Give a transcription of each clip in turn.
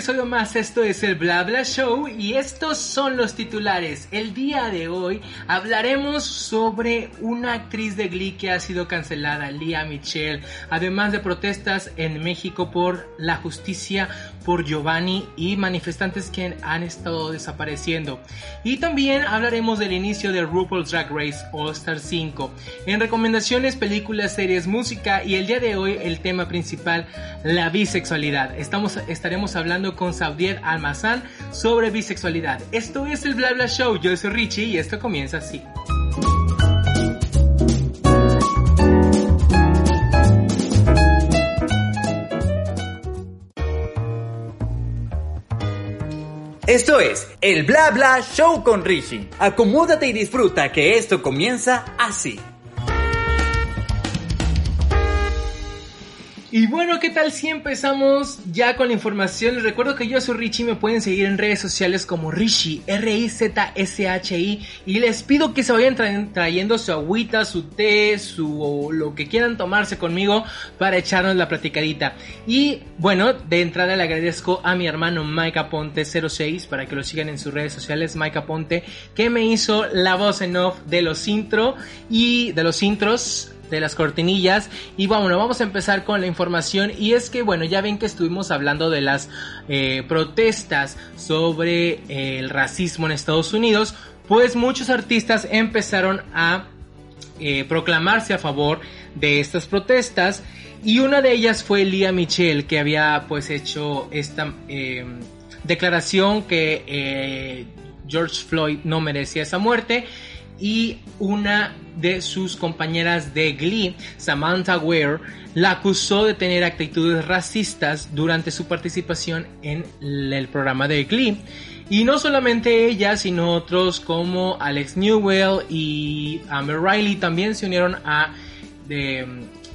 episodio más, esto es el Bla Bla Show y estos son los titulares. El día de hoy hablaremos sobre una actriz de Glee que ha sido cancelada, Lia Michelle, además de protestas en México por la justicia por Giovanni y manifestantes que han estado desapareciendo. Y también hablaremos del inicio de RuPaul's Drag Race All Star 5. En recomendaciones, películas, series, música y el día de hoy el tema principal, la bisexualidad. Estamos, estaremos hablando con Saudiet Almazán sobre bisexualidad. Esto es el Bla Bla Show, yo soy Richie y esto comienza así. Esto es el Bla Bla Show con Richie. Acomódate y disfruta que esto comienza así. Y bueno, ¿qué tal si empezamos ya con la información? Les recuerdo que yo soy Richie, me pueden seguir en redes sociales como Richie, R-I-Z-S-H-I, y les pido que se vayan trayendo su agüita, su té, su o lo que quieran tomarse conmigo para echarnos la platicadita. Y bueno, de entrada le agradezco a mi hermano Mike Aponte 06 para que lo sigan en sus redes sociales, Mike Aponte, que me hizo la voz en off de los intro y de los intros de las cortinillas. Y bueno, vamos a empezar con la información. Y es que, bueno, ya ven que estuvimos hablando de las eh, protestas sobre eh, el racismo en Estados Unidos. Pues muchos artistas empezaron a eh, proclamarse a favor de estas protestas. Y una de ellas fue Lia Michelle, que había pues hecho esta declaración que George Floyd no merecía esa muerte y una de sus compañeras de Glee, Samantha Ware, la acusó de tener actitudes racistas durante su participación en el programa de Glee. Y no solamente ella, sino otros como Alex Newell y Amber Riley también se unieron a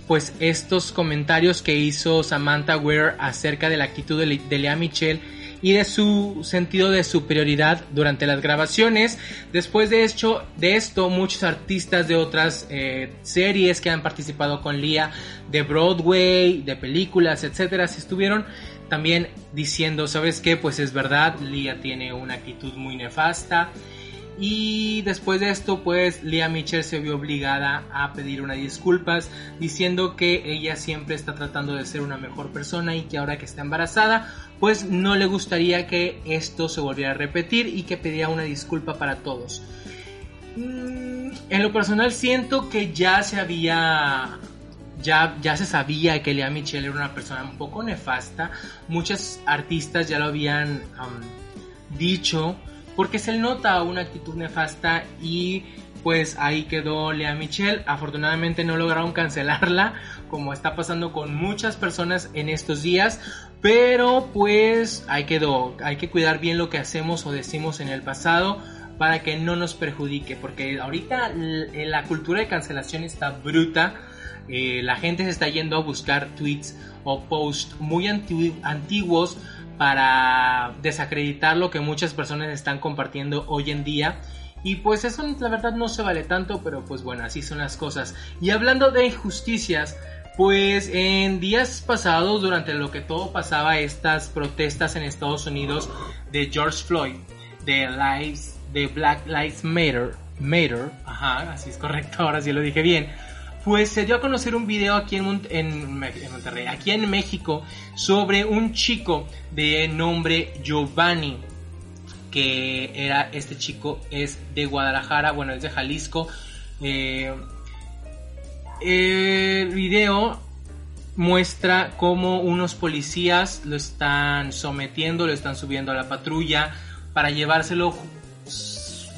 pues estos comentarios que hizo Samantha Ware acerca de la actitud de, de Lea Michelle y de su sentido de superioridad durante las grabaciones. Después de, hecho, de esto, muchos artistas de otras eh, series que han participado con Lia, de Broadway, de películas, etcétera, se estuvieron también diciendo, ¿sabes qué? Pues es verdad, Lia tiene una actitud muy nefasta y después de esto, pues Lia Mitchell se vio obligada a pedir una disculpas, diciendo que ella siempre está tratando de ser una mejor persona y que ahora que está embarazada, pues no le gustaría que esto se volviera a repetir y que pedía una disculpa para todos. Mm, en lo personal siento que ya se había ya, ya, se sabía que Lia Michelle era una persona un poco nefasta. Muchos artistas ya lo habían dicho porque se nota una actitud nefasta y pues ahí quedó Lea Michelle. Afortunadamente no lograron cancelarla, como está pasando con muchas personas en estos días. Pero pues ahí quedó. Hay que cuidar bien lo que hacemos o decimos en el pasado para que no nos perjudique. Porque ahorita la cultura de cancelación está bruta. Eh, la gente se está yendo a buscar tweets o posts muy antiguos para desacreditar lo que muchas personas están compartiendo hoy en día. Y pues eso la verdad no se vale tanto, pero pues bueno, así son las cosas. Y hablando de injusticias, pues en días pasados, durante lo que todo pasaba, estas protestas en Estados Unidos de George Floyd, de Lives, de Black Lives Matter, Matter, ajá, así es correcto, ahora sí lo dije bien pues se dio a conocer un video aquí en, Monterrey, aquí en México, sobre un chico de nombre Giovanni, que era este chico es de Guadalajara, bueno, es de Jalisco. Eh, el video muestra cómo unos policías lo están sometiendo, lo están subiendo a la patrulla para llevárselo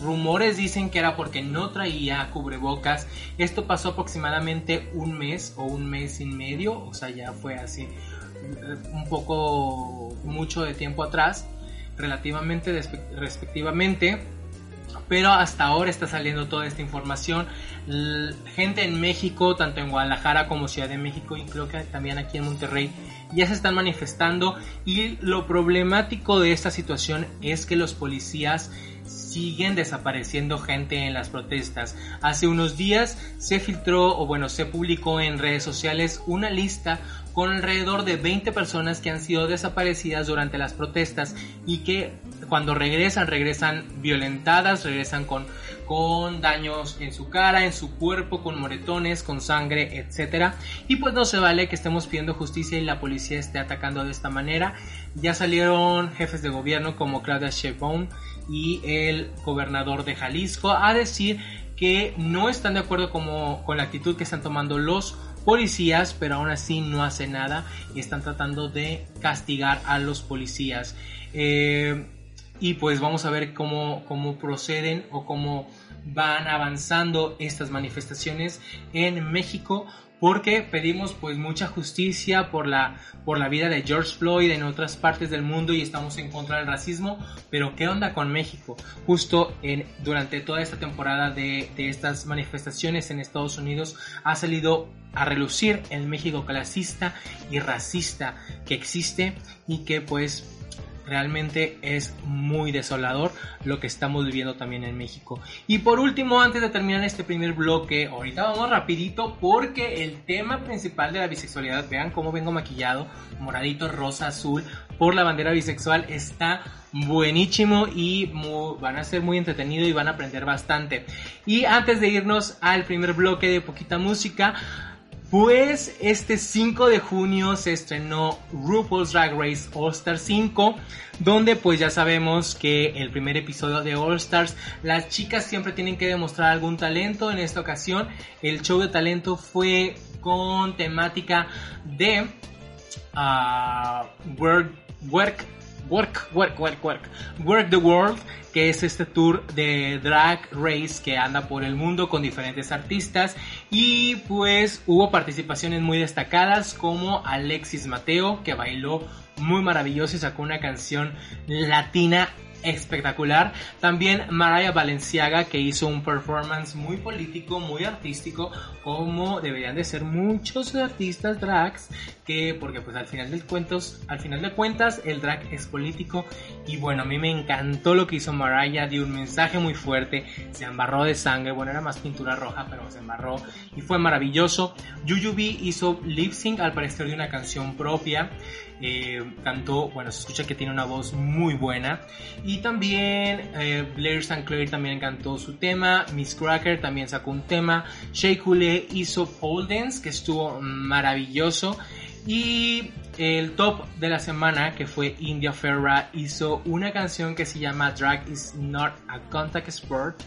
rumores dicen que era porque no traía cubrebocas. Esto pasó aproximadamente un mes o un mes y medio, o sea, ya fue así eh, un poco mucho de tiempo atrás, relativamente respectivamente. Pero hasta ahora está saliendo toda esta información. gente en México, tanto en Guadalajara como Ciudad de México y creo que también aquí en Monterrey, ya se están manifestando. Y lo problemático de esta situación es que los policías siguen desapareciendo gente en las protestas. Hace unos días se filtró o bueno, se publicó en redes sociales una lista con alrededor de 20 personas que han sido desaparecidas durante las protestas y que cuando regresan, regresan violentadas, regresan con, con daños en su cara, en su cuerpo, con moretones, con sangre, etc. Y pues no se vale que estemos pidiendo justicia y la policía esté atacando de esta manera. Ya salieron jefes de gobierno como Claudia Sheinbaum y el gobernador de Jalisco a decir que no están de acuerdo como, con la actitud que están tomando los policías, pero aún así no hacen nada y están tratando de castigar a los policías. Eh, y pues vamos a ver cómo, cómo proceden o cómo van avanzando estas manifestaciones en México porque pedimos pues mucha justicia por la, por la vida de George Floyd en otras partes del mundo y estamos en contra del racismo, pero ¿qué onda con México? Justo en, durante toda esta temporada de, de estas manifestaciones en Estados Unidos ha salido a relucir el México clasista y racista que existe y que pues realmente es muy desolador lo que estamos viviendo también en México. Y por último, antes de terminar este primer bloque, ahorita vamos rapidito porque el tema principal de la bisexualidad, vean cómo vengo maquillado, moradito, rosa, azul, por la bandera bisexual, está buenísimo y van a ser muy entretenido y van a aprender bastante. Y antes de irnos al primer bloque de poquita música, pues este 5 de junio se estrenó RuPaul's Drag Race All Stars 5, donde pues ya sabemos que el primer episodio de All Stars, las chicas siempre tienen que demostrar algún talento. En esta ocasión, el show de talento fue con temática de uh, work, work, work, work, work, work, work the world que es este tour de Drag Race que anda por el mundo con diferentes artistas. Y pues hubo participaciones muy destacadas como Alexis Mateo que bailó muy maravilloso y sacó una canción latina espectacular. También Mariah Valenciaga que hizo un performance muy político, muy artístico, como deberían de ser muchos artistas drags, que porque pues al final de cuentos, al final de cuentas el drag es político y bueno, a mí me encantó lo que hizo Mariah, dio un mensaje muy fuerte, se embarró de sangre, bueno, era más pintura roja, pero se embarró y fue maravilloso. Yuyubi hizo lip sync al parecer de una canción propia. Eh, cantó, bueno, se escucha que tiene una voz muy buena. Y también eh, Blair St. Clair también cantó su tema. Miss Cracker también sacó un tema. Shea Coulee hizo dance, que estuvo maravilloso. Y el top de la semana, que fue India Ferra, hizo una canción que se llama Drag is not a contact sport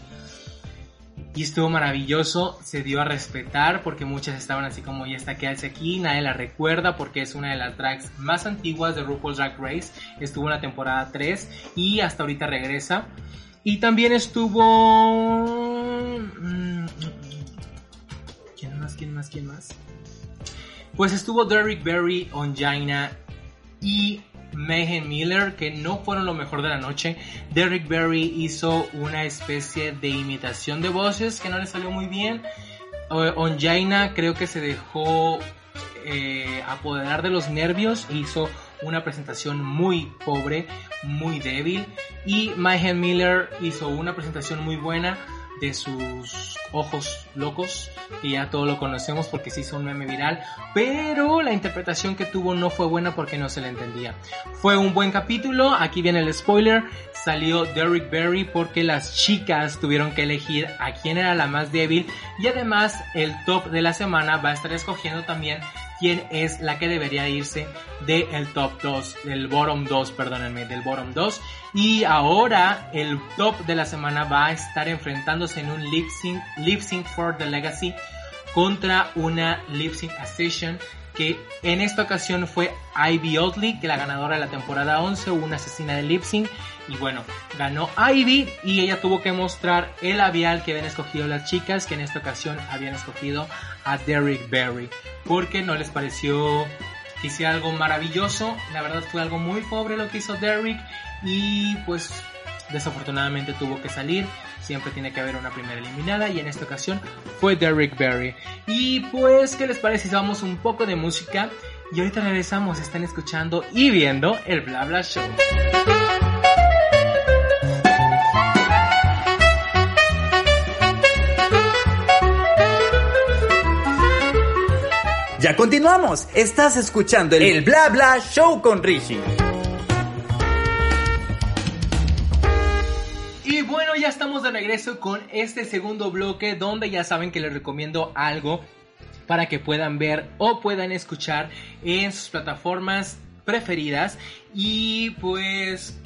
y estuvo maravilloso, se dio a respetar porque muchas estaban así como ya está quedarse aquí, nadie la recuerda porque es una de las tracks más antiguas de RuPaul's Drag Race, estuvo en la temporada 3 y hasta ahorita regresa. Y también estuvo... Mm, ¿Quién más? ¿Quién más? ¿Quién más? Pues estuvo Derrick Berry, Ongina y Mayhem Miller, que no fueron lo mejor de la noche. Derrick Berry hizo una especie de imitación de voces que no le salió muy bien. Onjaina creo que se dejó eh, apoderar de los nervios e hizo una presentación muy pobre, muy débil. Y Mayhem Miller hizo una presentación muy buena de sus ojos locos, y ya todo lo conocemos porque se hizo un meme viral, pero la interpretación que tuvo no fue buena porque no se le entendía. Fue un buen capítulo, aquí viene el spoiler, salió Derrick Berry porque las chicas tuvieron que elegir a quién era la más débil y además el top de la semana va a estar escogiendo también quién es la que debería irse del top 2, del bottom 2, perdónenme, del bottom 2. Y ahora el top de la semana va a estar enfrentándose en un lip sync, for the legacy contra una lip sync session que en esta ocasión fue Ivy Oddly, que la ganadora de la temporada 11, una asesina de lip sync. Y bueno, ganó Ivy y ella tuvo que mostrar el labial que habían escogido las chicas, que en esta ocasión habían escogido a Derrick Berry, porque no les pareció que hiciera algo maravilloso. La verdad fue algo muy pobre lo que hizo Derrick y pues desafortunadamente tuvo que salir. Siempre tiene que haber una primera eliminada y en esta ocasión fue Derrick Berry. Y pues, ¿qué les parece si vamos un poco de música? Y ahorita regresamos, están escuchando y viendo el Bla Bla Show. Ya continuamos. Estás escuchando el, Bla Bla Show con Richie. Y bueno, ya estamos de regreso con este segundo bloque donde ya saben que les recomiendo algo para que puedan ver o puedan escuchar en sus plataformas preferidas. Y pues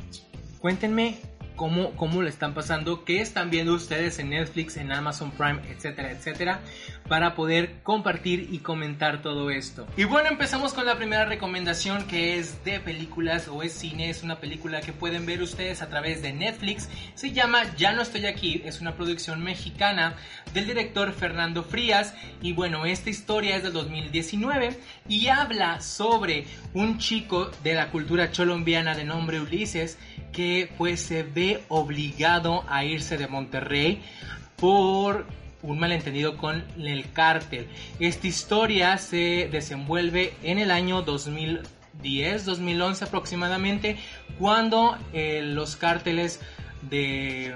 cuéntenme cómo, cómo le están pasando, qué están viendo ustedes en Netflix, en Amazon Prime, etcétera, etcétera, para poder compartir y comentar todo esto. Y bueno, empezamos con la primera recomendación que es de películas o es cine, es una película que pueden ver ustedes a través de Netflix, se llama Ya no estoy aquí, es una producción mexicana del director Fernando Frías. Y bueno, esta historia es del 2019 y habla sobre un chico de la cultura colombiana de nombre Ulises que pues se ve obligado a irse de Monterrey por un malentendido con el cártel. Esta historia se desenvuelve en el año 2010, 2011 aproximadamente, cuando eh, los cárteles de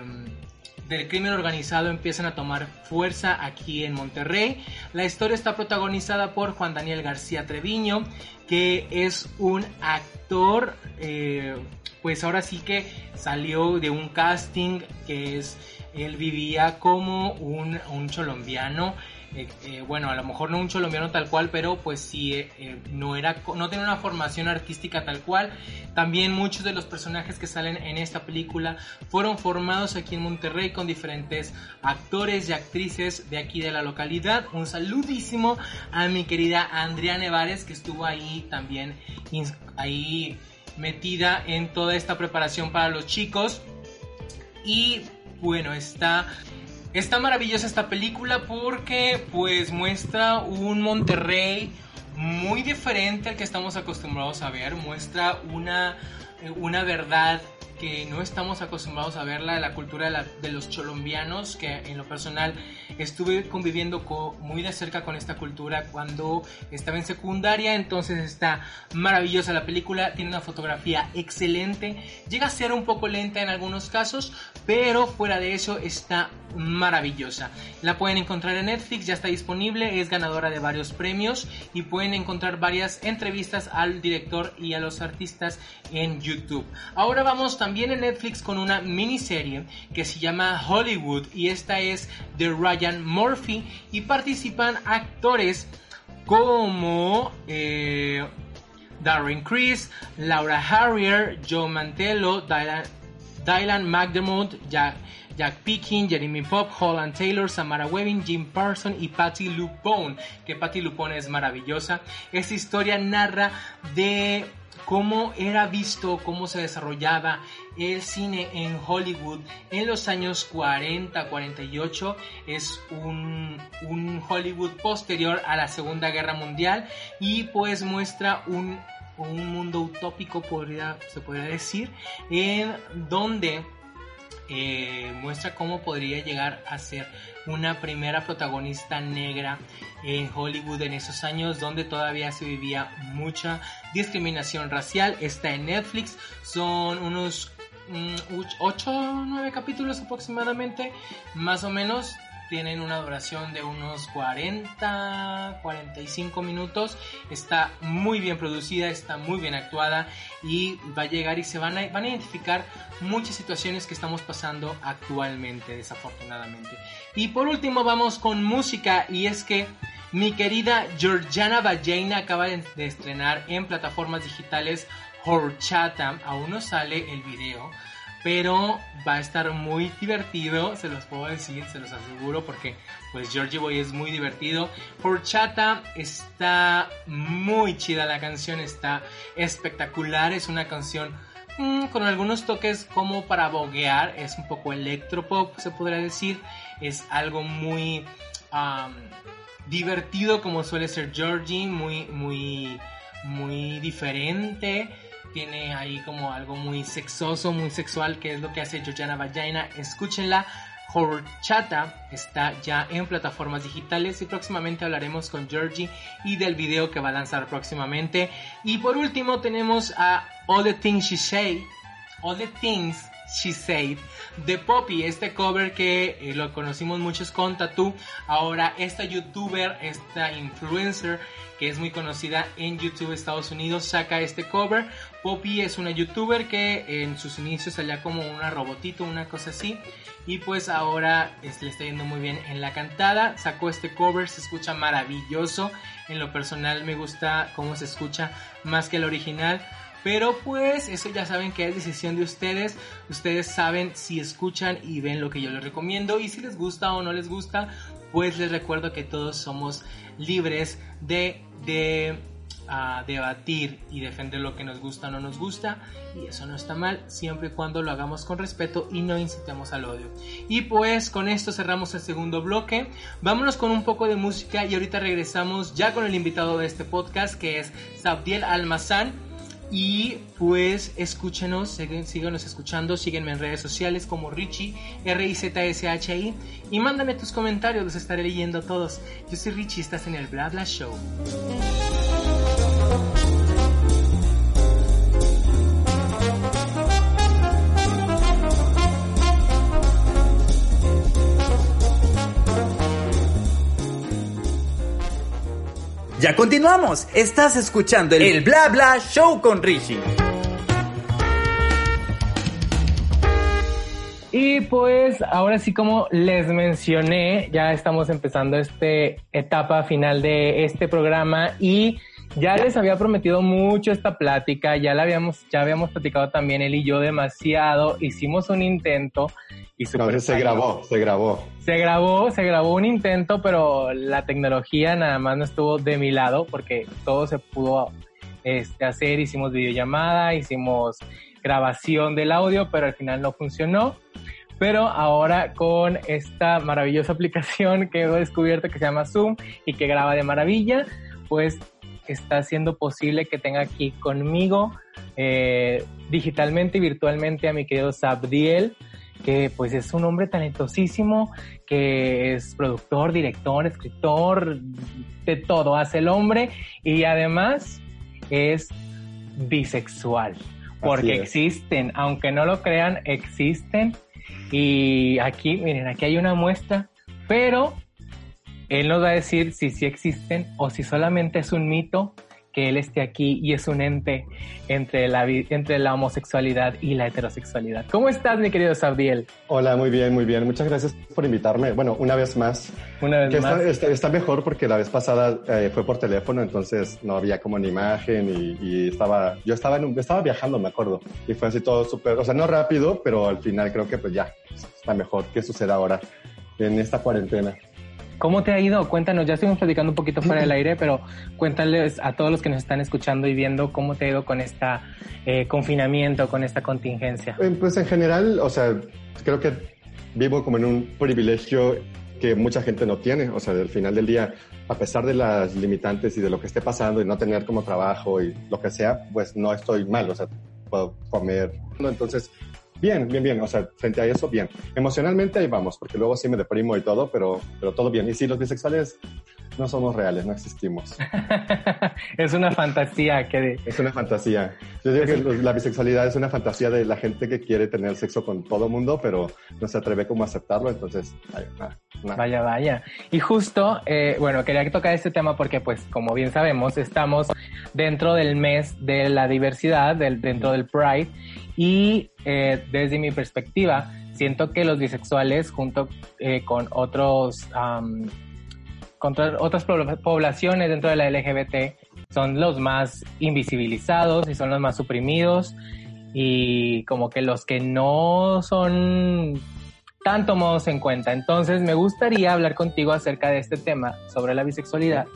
del crimen organizado empiezan a tomar fuerza aquí en Monterrey. La historia está protagonizada por Juan Daniel García Treviño, que es un actor eh, pues ahora sí que salió de un casting que es, él vivía como un, un colombiano. Eh, eh, bueno, a lo mejor no un colombiano tal cual, pero pues sí, eh, no, era, no tenía una formación artística tal cual. También muchos de los personajes que salen en esta película fueron formados aquí en Monterrey con diferentes actores y actrices de aquí de la localidad. Un saludísimo a mi querida Andrea Nevares que estuvo ahí también, ahí metida en toda esta preparación para los chicos. Y bueno, está, está maravillosa esta película porque pues muestra un Monterrey muy diferente al que estamos acostumbrados a ver. Muestra una, una verdad que no estamos acostumbrados a verla, la cultura de, los colombianos, que en lo personal estuve conviviendo muy de cerca con esta cultura cuando estaba en secundaria, entonces está maravillosa la película, tiene una fotografía excelente, llega a ser un poco lenta en algunos casos, pero fuera de eso está maravillosa. La pueden encontrar en Netflix, ya está disponible, es ganadora de varios premios y pueden encontrar varias entrevistas al director y a los artistas en YouTube. Ahora vamos también en Netflix con una miniserie que se llama Hollywood y esta es de Ryan Murphy y participan actores como eh, Darren Criss, Laura Harrier, Joe Mantello, Dylan, Dylan McDermott, Jack, Jack Picking, Jeremy Pop, Holland Taylor, Samara Webbing, Jim Parson y Patty Lupone, que Patty Lupone es maravillosa. Esta historia narra de cómo era visto, cómo se desarrollaba el cine en Hollywood en los años 40, 48. Es un, Hollywood posterior a la Segunda Guerra Mundial y pues muestra un, un mundo utópico, podría, se podría decir, en donde eh, muestra cómo podría llegar a ser una primera protagonista negra en Hollywood en esos años donde todavía se vivía mucha discriminación racial. Está en Netflix, son unos 8 o 9 capítulos aproximadamente, más o menos tienen una duración de unos 40, 45 minutos. Está muy bien producida, está muy bien actuada y va a llegar y se van a, van a identificar muchas situaciones que estamos pasando actualmente, desafortunadamente. Y por último vamos con música y es que mi querida Georgiana acaba de, estrenar en plataformas digitales Horchata. Aún no sale el video, pero va a estar muy divertido, se los puedo decir, se los aseguro, porque pues Georgie Boy es muy divertido. Horchata está muy chida la canción, está espectacular, es una canción mm, con algunos toques como para boguear, es un poco electropop, se podría decir, es algo muy divertido como suele ser Georgie, muy, muy, muy diferente. Tiene ahí como algo muy sexoso, muy sexual, que es lo que hace Georgiana Vagina. Escúchenla. Horchata está ya en plataformas digitales y próximamente hablaremos con Georgie y del video que va a lanzar próximamente. Y por último tenemos a All the Things She Say. All the Things She Said de Poppy, este cover que eh, lo conocimos muchos con Tattoo. Ahora esta youtuber, esta influencer que es muy conocida en YouTube Estados Unidos, saca este cover. Poppy es una youtuber que en sus inicios salía como una robotito, una cosa así. Y pues ahora le está yendo muy bien en la cantada. Sacó este cover, se escucha maravilloso. En lo personal me gusta cómo se escucha más que el original. Pero pues eso ya saben que es decisión de ustedes. Ustedes saben si escuchan y ven lo que yo les recomiendo. Y si les gusta o no les gusta, pues les recuerdo que todos somos libres de, de ah, debatir y defender lo que nos gusta o no nos gusta. Y eso no está mal, siempre y cuando lo hagamos con respeto y no incitemos al odio. Y pues con esto cerramos el segundo bloque. Vámonos con un poco de música y ahorita regresamos ya con el invitado de este podcast que es Sabdiel Almazán y pues escúchenos, síganos escuchando, síguenme en redes sociales como Richie, R-I-Z-S-H-I, y mándame tus comentarios, los estaré leyendo todos. Yo soy Richie, estás en el Bla Bla Show. Ya continuamos. Estás escuchando el, Bla Bla Show con Richie. Y pues ahora sí como les mencioné, ya estamos empezando esta etapa final de este programa y ya les había prometido mucho esta plática, ya la habíamos, ya habíamos platicado también él y yo demasiado, hicimos un intento y se grabó, se grabó. Se grabó, se grabó un intento, pero la tecnología nada más no estuvo de mi lado porque todo se pudo este, hacer, hicimos videollamada, hicimos grabación del audio, pero al final no funcionó. Pero ahora con esta maravillosa aplicación que he descubierto que se llama Zoom y que graba de maravilla, pues está haciendo posible que tenga aquí conmigo eh, digitalmente y virtualmente a mi querido Sabdiel, que pues es un hombre talentosísimo, que es productor, director, escritor, de todo hace el hombre y además es bisexual, porque existen, aunque no lo crean, existen. Y aquí, miren, aquí hay una muestra, pero él nos va a decir si sí existen o si solamente es un mito que él esté aquí y es un ente entre la, entre la homosexualidad y la heterosexualidad. ¿Cómo estás, mi querido Sabdiel? Hola, muy bien, muy bien. Muchas gracias por invitarme. Bueno, una vez más. Una vez más. Está, mejor porque la vez pasada eh, fue por teléfono, entonces no había como una imagen y, estaba, yo estaba, en estaba viajando, me acuerdo. Y fue así todo súper, o sea, no rápido, pero al final creo que pues ya está mejor que suceda ahora en esta cuarentena. ¿Cómo te ha ido? Cuéntanos, ya estuvimos platicando un poquito fuera del aire, pero cuéntales a todos los que nos están escuchando y viendo cómo te ha ido con este confinamiento, con esta contingencia. Eh, pues en general, o sea, creo que vivo como en un privilegio que mucha gente no tiene. O sea, al final del día, a pesar de las limitantes y de lo que esté pasando y no tener como trabajo y lo que sea, pues no estoy mal. O sea, puedo comer. Entonces, Bien, bien, bien. O sea, frente a eso, bien. Emocionalmente ahí vamos, porque luego sí me deprimo y todo, pero, pero todo bien. Y sí, los bisexuales no somos reales, no existimos. es una fantasía que... Es una fantasía. Yo digo que la bisexualidad es una fantasía de la gente que quiere tener sexo con todo mundo, pero no se atreve como a aceptarlo, entonces... Vaya, vaya. Y justo, eh, bueno, quería tocar este tema porque, pues, como bien sabemos, estamos dentro del mes de la diversidad, del, dentro del Pride, y eh, desde mi perspectiva, siento que los bisexuales junto eh, con otros con otras poblaciones dentro de la LGBT son los más invisibilizados y son los más suprimidos y como que los que no son tan tomados en cuenta. Entonces me gustaría hablar contigo acerca de este tema sobre la bisexualidad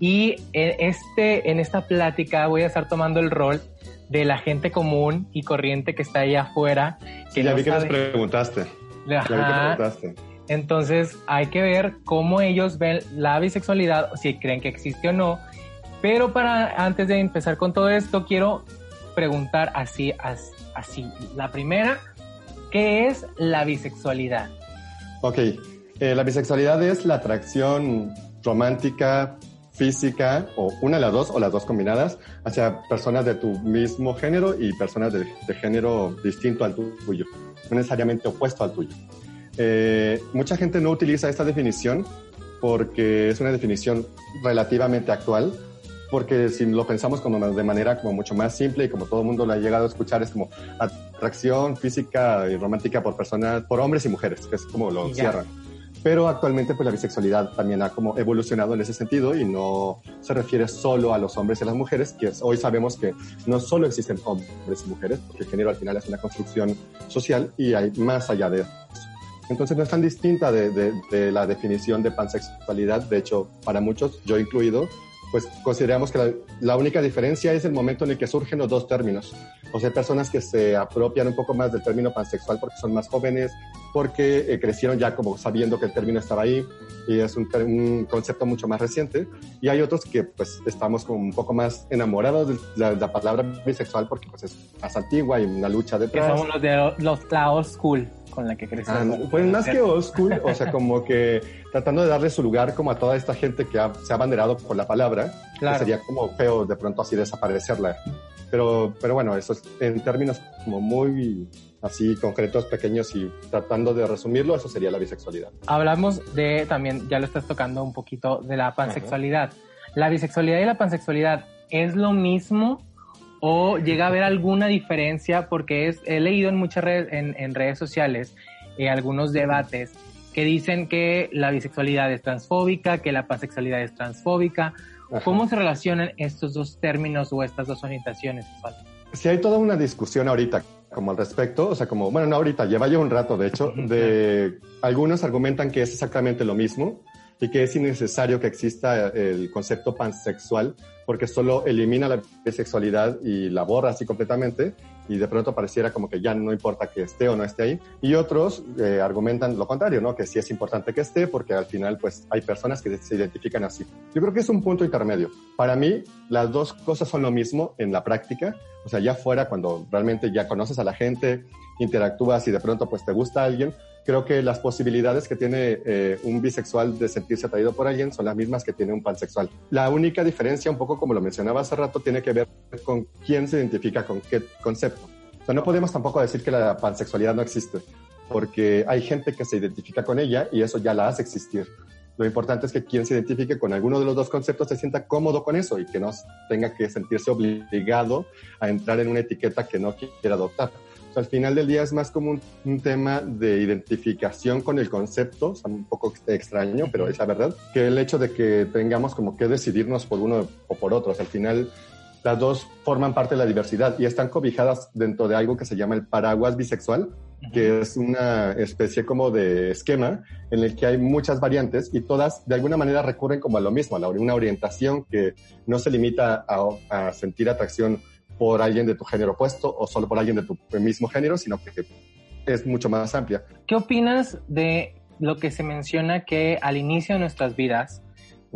y en, este, en esta plática voy a estar tomando el rol de la gente común y corriente que está allá afuera. Que ya vi que nos preguntaste. Ya vi que preguntaste. Entonces hay que ver cómo ellos ven la bisexualidad, si creen que existe o no. Pero para antes de empezar con todo esto, quiero preguntar así, así. La primera, ¿qué es la bisexualidad? Ok, eh, la bisexualidad es la atracción romántica, física o una de las dos o las dos combinadas hacia personas de tu mismo género y personas de, género distinto al tuyo, no necesariamente opuesto al tuyo. Eh, mucha gente no utiliza esta definición porque es una definición relativamente actual, porque si lo pensamos como de manera como mucho más simple y como todo el mundo lo ha llegado a escuchar, es como atracción física y romántica por personas, por hombres y mujeres, que es como lo cierran. Pero actualmente pues la bisexualidad también ha como evolucionado en ese sentido y no se refiere solo a los hombres y a las mujeres, que hoy sabemos que no solo existen hombres y mujeres, porque el género al final es una construcción social y hay más allá de eso. Entonces no es tan distinta de, de, de la definición de pansexualidad, de hecho para muchos, yo incluido, pues consideramos que la, única diferencia es el momento en el que surgen los dos términos. O sea, personas que se apropian un poco más del término pansexual porque son más jóvenes, porque eh, crecieron ya como sabiendo que el término estaba ahí y es un, un, concepto mucho más reciente. Y hay otros que pues estamos como un poco más enamorados de la, palabra bisexual porque pues es más antigua y una lucha detrás. Que somos los de los, la old school con la que crecimos. Ah, pues más que old school, o sea, como que tratando de darle su lugar como a toda esta gente que se ha abanderado por la palabra, que sería como feo de pronto así desaparecerla. Pero, pero bueno, eso es en términos como muy así concretos, pequeños y tratando de resumirlo, eso sería la bisexualidad. Hablamos de también, ya lo estás tocando un poquito, de la pansexualidad. ¿La bisexualidad y la pansexualidad es lo mismo o llega a haber alguna diferencia? Porque es, he leído en muchas redes, en, redes sociales eh, algunos debates que dicen que la bisexualidad es transfóbica, que la pansexualidad es transfóbica. ¿Cómo se relacionan estos dos términos o estas dos orientaciones? Sí, hay toda una discusión ahorita como al respecto, o sea, como, bueno, no ahorita, lleva ya un rato, de hecho, de algunos argumentan que es exactamente lo mismo y que es innecesario que exista el concepto pansexual porque solo elimina la bisexualidad y la borra así completamente y de pronto pareciera como que ya no importa que esté o no esté ahí. Y otros eh, argumentan lo contrario, ¿no? Que sí es importante que esté porque al final pues hay personas que se identifican así. Yo creo que es un punto intermedio. Para mí las dos cosas son lo mismo en la práctica. O sea, ya fuera cuando realmente ya conoces a la gente, interactúas y de pronto pues te gusta alguien, creo que las posibilidades que tiene eh, un bisexual de sentirse atraído por alguien son las mismas que tiene un pansexual. La única diferencia, un poco como lo mencionaba hace rato, tiene que ver con quién se identifica con qué concepto. O sea, no podemos tampoco decir que la pansexualidad no existe, porque hay gente que se identifica con ella y eso ya la hace existir. Lo importante es que quien se identifique con alguno de los dos conceptos se sienta cómodo con eso y que no tenga que sentirse obligado a entrar en una etiqueta que no quiera adoptar al final del día es más como un, tema de identificación con el concepto, o un poco extraño, pero es la verdad, que el hecho de que tengamos como que decidirnos por uno o por otro. al final las dos forman parte de la diversidad y están cobijadas dentro de algo que se llama el paraguas bisexual, que es una especie como de esquema en el que hay muchas variantes y todas de alguna manera recurren como a lo mismo, a una orientación que no se limita a, a sentir atracción por alguien de tu género opuesto o solo por alguien de tu mismo género, sino que es mucho más amplia. ¿Qué opinas de lo que se menciona que al inicio de nuestras vidas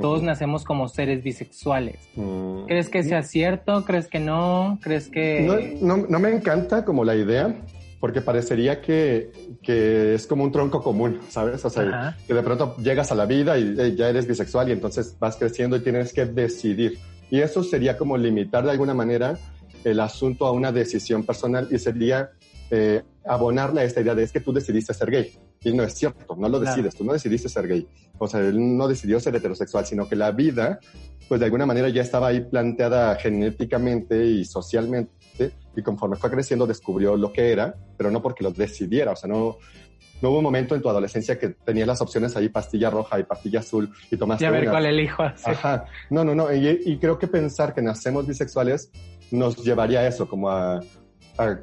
todos nacemos como seres bisexuales? Mm. ¿Crees que sea cierto? ¿Crees que no? ¿Crees que...? No, no, me encanta como la idea, porque parecería que, que, es como un tronco común, ¿sabes? O sea, que de pronto llegas a la vida y ya eres bisexual y entonces vas creciendo y tienes que decidir. Y eso sería como limitar de alguna manera el asunto a una decisión personal y sería eh, abonarle a esta idea de es que tú decidiste ser gay. Y no es cierto, no lo decides, tú no decidiste ser gay. O sea, él no decidió ser heterosexual, sino que la vida, pues de alguna manera ya estaba ahí planteada genéticamente y socialmente, y conforme fue creciendo descubrió lo que era, pero no porque lo decidiera, o sea, no, no hubo un momento en tu adolescencia que tenías las opciones ahí, pastilla roja y pastilla azul, y tomaste. Y a ver cuál elijo. Ajá. No, no, no. Y, y, creo que pensar que nacemos bisexuales nos llevaría a eso, como a,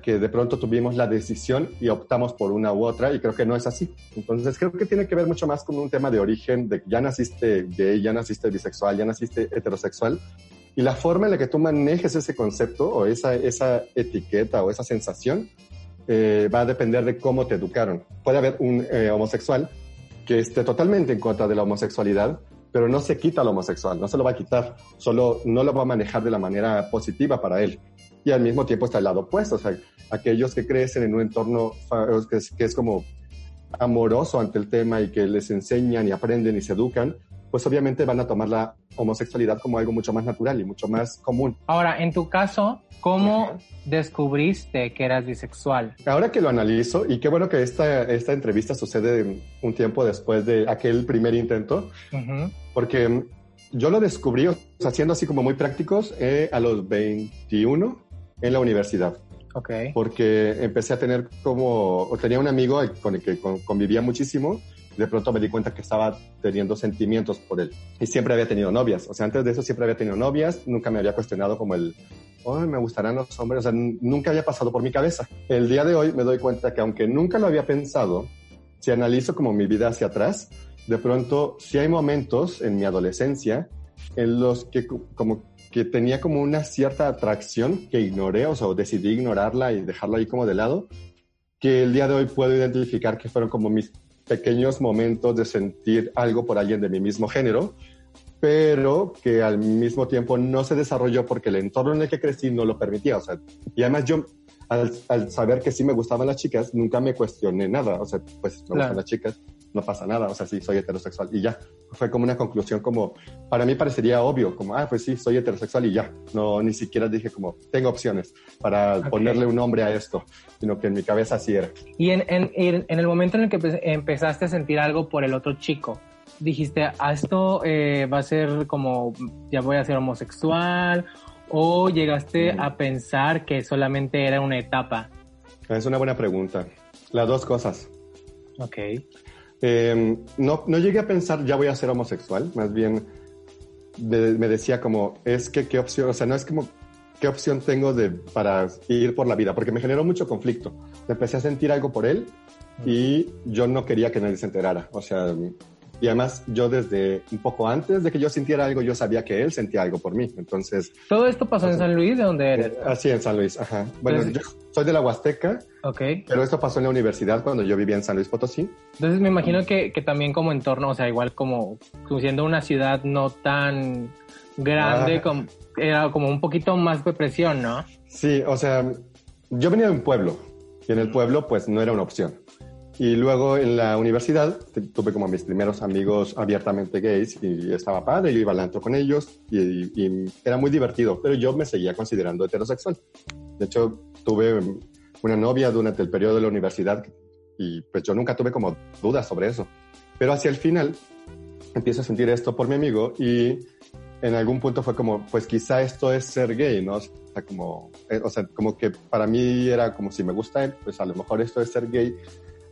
que de pronto tuvimos la decisión y optamos por una u otra, y creo que no es así. Entonces creo que tiene que ver mucho más con un tema de origen, de ya naciste gay, ya naciste bisexual, ya naciste heterosexual, y la forma en la que tú manejes ese concepto o esa, esa etiqueta o esa sensación eh, va a depender de cómo te educaron. Puede haber un eh, homosexual que esté totalmente en contra de la homosexualidad, pero no se quita lo homosexual, no se lo va a quitar, solo no lo va a manejar de la manera positiva para él. Y al mismo tiempo está el lado opuesto, o sea, aquellos que crecen en un entorno que es, como amoroso ante el tema y que les enseñan y aprenden y se educan, pues obviamente van a tomar la homosexualidad como algo mucho más natural y mucho más común. Ahora, en tu caso, ¿cómo descubriste que eras bisexual? Ahora que lo analizo, y qué bueno que esta, esta entrevista sucede un tiempo después de aquel primer intento, porque yo lo descubrí haciendo así como muy prácticos eh, a los 21 en la universidad. Okay. Porque empecé a tener como, o tenía un amigo con el que convivía muchísimo, de pronto me di cuenta que estaba teniendo sentimientos por él. Y siempre había tenido novias. O sea, antes de eso siempre había tenido novias. Nunca me había cuestionado como el, oh, me gustarán los hombres. O sea, nunca había pasado por mi cabeza. El día de hoy me doy cuenta que aunque nunca lo había pensado, si analizo como mi vida hacia atrás, de pronto sí hay momentos en mi adolescencia en los que como que tenía como una cierta atracción que ignoré, o sea, decidí ignorarla y dejarla ahí como de lado, que el día de hoy puedo identificar que fueron como mis pequeños momentos de sentir algo por alguien de mi mismo género, pero que al mismo tiempo no se desarrolló porque el entorno en el que crecí no lo permitía. O sea, y además yo, al, saber que sí me gustaban las chicas, nunca me cuestioné nada. O sea, pues me gustan las chicas, no pasa nada, o sea, sí, soy heterosexual y ya. Fue como una conclusión como, para mí parecería obvio, como, ah, pues sí, soy heterosexual y ya. No, ni siquiera dije como, tengo opciones para ponerle un nombre a esto, sino que en mi cabeza así era. Y en, en, en el momento en el que empezaste a sentir algo por el otro chico, dijiste, a ah, esto eh, va a ser como, ya voy a ser homosexual, o llegaste mm. a pensar que solamente era una etapa? Es una buena pregunta. Las dos cosas. Ok. Eh, no, no llegué a pensar, ya voy a ser homosexual, más bien me, decía como, es que qué opción, o sea, no es como, qué opción tengo de, para ir por la vida, porque me generó mucho conflicto. Empecé a sentir algo por él y yo no quería que nadie se enterara, o sea, y además yo desde un poco antes de que yo sintiera algo, yo sabía que él sentía algo por mí. Entonces... ¿Todo esto pasó en San Luis? ¿De dónde eres? Así, en San Luis, ajá. Bueno, yo soy de la Huasteca. Ok. Pero esto pasó en la universidad cuando yo vivía en San Luis Potosí. Entonces me imagino que, que también como entorno, o sea, igual como siendo una ciudad no tan grande, ah. como, era como un poquito más de presión, ¿no? Sí, o sea, yo venía de un pueblo y en el pueblo pues no era una opción. Y luego en la universidad tuve como mis primeros amigos abiertamente gays y estaba padre, yo iba al antro con ellos y, era muy divertido, pero yo me seguía considerando heterosexual. De hecho, tuve una novia durante el periodo de la universidad y pues yo nunca tuve como dudas sobre eso. Pero hacia el final empiezo a sentir esto por mi amigo y en algún punto fue como, pues quizá esto es ser gay, ¿no? O sea, como, eh, o sea, como que para mí era como si me gusta él, pues a lo mejor esto es ser gay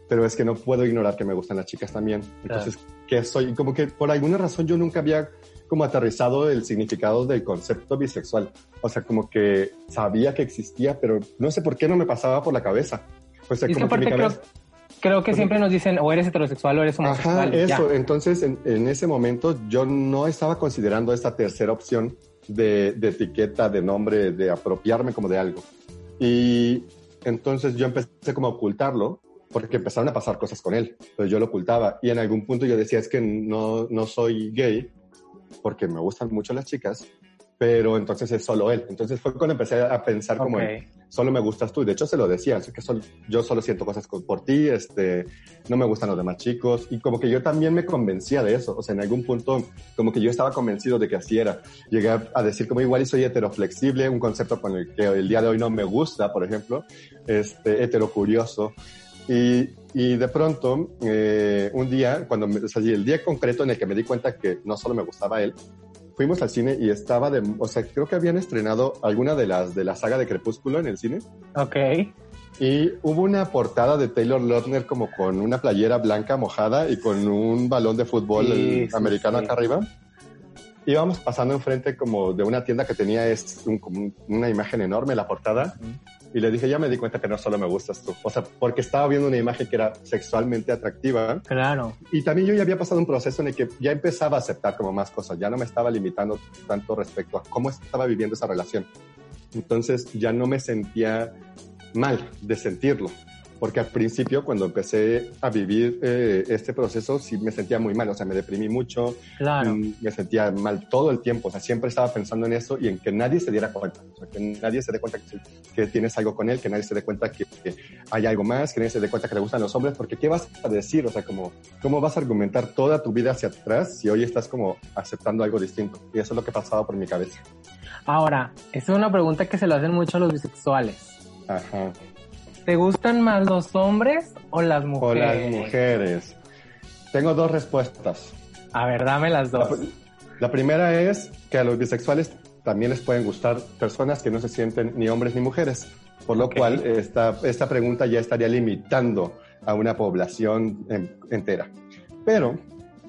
pero es que no puedo ignorar que me gustan las chicas también. Entonces, ¿qué soy? Como que por alguna razón yo nunca había como aterrizado el significado del concepto bisexual. O sea, como que sabía que existía, pero no sé por qué no me pasaba por la cabeza. O sea, como que, mi cabeza... creo, que siempre nos dicen o eres heterosexual o eres homosexual. Ajá, eso. Entonces, en, en, ese momento yo no estaba considerando esta tercera opción de, de etiqueta, de nombre, de apropiarme como de algo. Y entonces yo empecé como a ocultarlo porque empezaron a pasar cosas con él, pero yo lo ocultaba y en algún punto yo decía es que no, no soy gay porque me gustan mucho las chicas, pero entonces es solo él. Entonces fue cuando empecé a pensar como, solo me gustas tú. De hecho, se lo decía, así que yo solo siento cosas por ti, este, no me gustan los demás chicos. Y como que yo también me convencía de eso. O sea, en algún punto, como que yo estaba convencido de que así era. Llegué a, decir como igual y soy heteroflexible, un concepto con el que el día de hoy no me gusta, por ejemplo, este, heterocurioso. Y, y de pronto, eh, un día, cuando me, o el día concreto en el que me di cuenta que no solo me gustaba él, fuimos al cine y estaba de, o sea, creo que habían estrenado alguna de las de la saga de Crepúsculo en el cine. Ok. Y hubo una portada de Taylor Lautner como con una playera blanca mojada y con un balón de fútbol americano acá arriba. Íbamos pasando enfrente como de una tienda que tenía es como una imagen enorme la portada. Y le dije, ya me di cuenta que no solo me gustas tú. O sea, porque estaba viendo una imagen que era sexualmente atractiva. Claro. Y también yo ya había pasado un proceso en el que ya empezaba a aceptar como más cosas. Ya no me estaba limitando tanto respecto a cómo estaba viviendo esa relación. Entonces ya no me sentía mal de sentirlo. Porque al principio cuando empecé a vivir eh, este proceso sí me sentía muy mal, o sea, me deprimí mucho, claro. Mm, me sentía mal todo el tiempo, o sea, siempre estaba pensando en eso y en que nadie se diera cuenta, o sea, que nadie se dé cuenta que, que tienes algo con él, que nadie se dé cuenta que, que, hay algo más, que nadie se dé cuenta que le gustan los hombres, porque ¿qué vas a decir? O sea, como, ¿cómo vas a argumentar toda tu vida hacia atrás si hoy estás como aceptando algo distinto? Y eso es lo que pasaba por mi cabeza. Ahora, esa es una pregunta que se lo hacen mucho a los bisexuales. Ajá. ¿Te gustan más los hombres o las mujeres? O las mujeres. Tengo dos respuestas. A ver, dame las dos. La, la, primera es que a los bisexuales también les pueden gustar personas que no se sienten ni hombres ni mujeres. Por lo okay. cual, esta, esta pregunta ya estaría limitando a una población en, entera. Pero,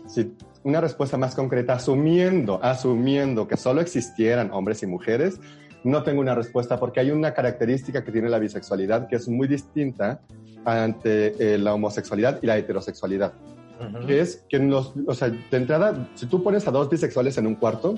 si una respuesta más concreta, asumiendo, asumiendo que solo existieran hombres y mujeres, no tengo una respuesta porque hay una característica que tiene la bisexualidad que es muy distinta ante eh, la homosexualidad y la heterosexualidad. Uh -huh. Que es que los, o sea, de entrada, si tú pones a dos bisexuales en un cuarto,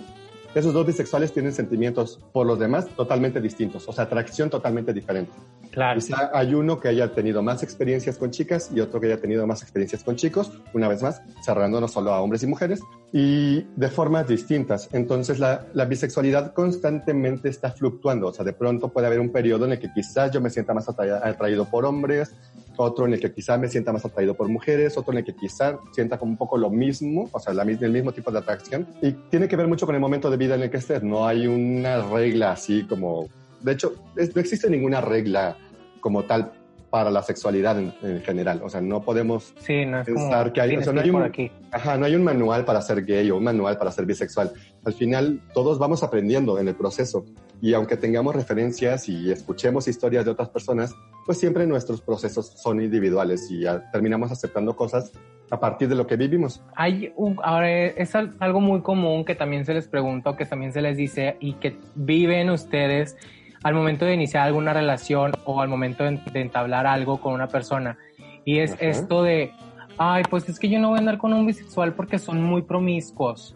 esos dos bisexuales tienen sentimientos por los demás totalmente distintos, o sea, atracción totalmente diferente. Claro. Quizá hay uno que haya tenido más experiencias con chicas y otro que haya tenido más experiencias con chicos, una vez más, cerrándonos solo a hombres y mujeres, y de formas distintas. Entonces, la, la bisexualidad constantemente está fluctuando, o sea, de pronto puede haber un periodo en el que quizás yo me sienta más atraído, atraído por hombres, otro en el que quizá me sienta más atraído por mujeres, otro en el que quizá sienta como un poco lo mismo, o sea, la, el mismo tipo de atracción. Y tiene que ver mucho con el momento de vida en el que estés. No hay una regla así como... De hecho, es, no existe ninguna regla como tal para la sexualidad en, en, general. O sea, no podemos sí, no pensar que hay, o sea, no hay, un, aquí. ajá, no hay un manual para ser gay o un manual para ser bisexual. Al final, todos vamos aprendiendo en el proceso. Y aunque tengamos referencias y escuchemos historias de otras personas, pues siempre nuestros procesos son individuales y ya terminamos aceptando cosas a partir de lo que vivimos. Hay un, ahora es algo muy común que también se les pregunta o que también se les dice y que viven ustedes al momento de iniciar alguna relación o al momento de, de entablar algo con una persona. Y es Ajá. esto de, ay, pues es que yo no voy a andar con un bisexual porque son muy promiscuos.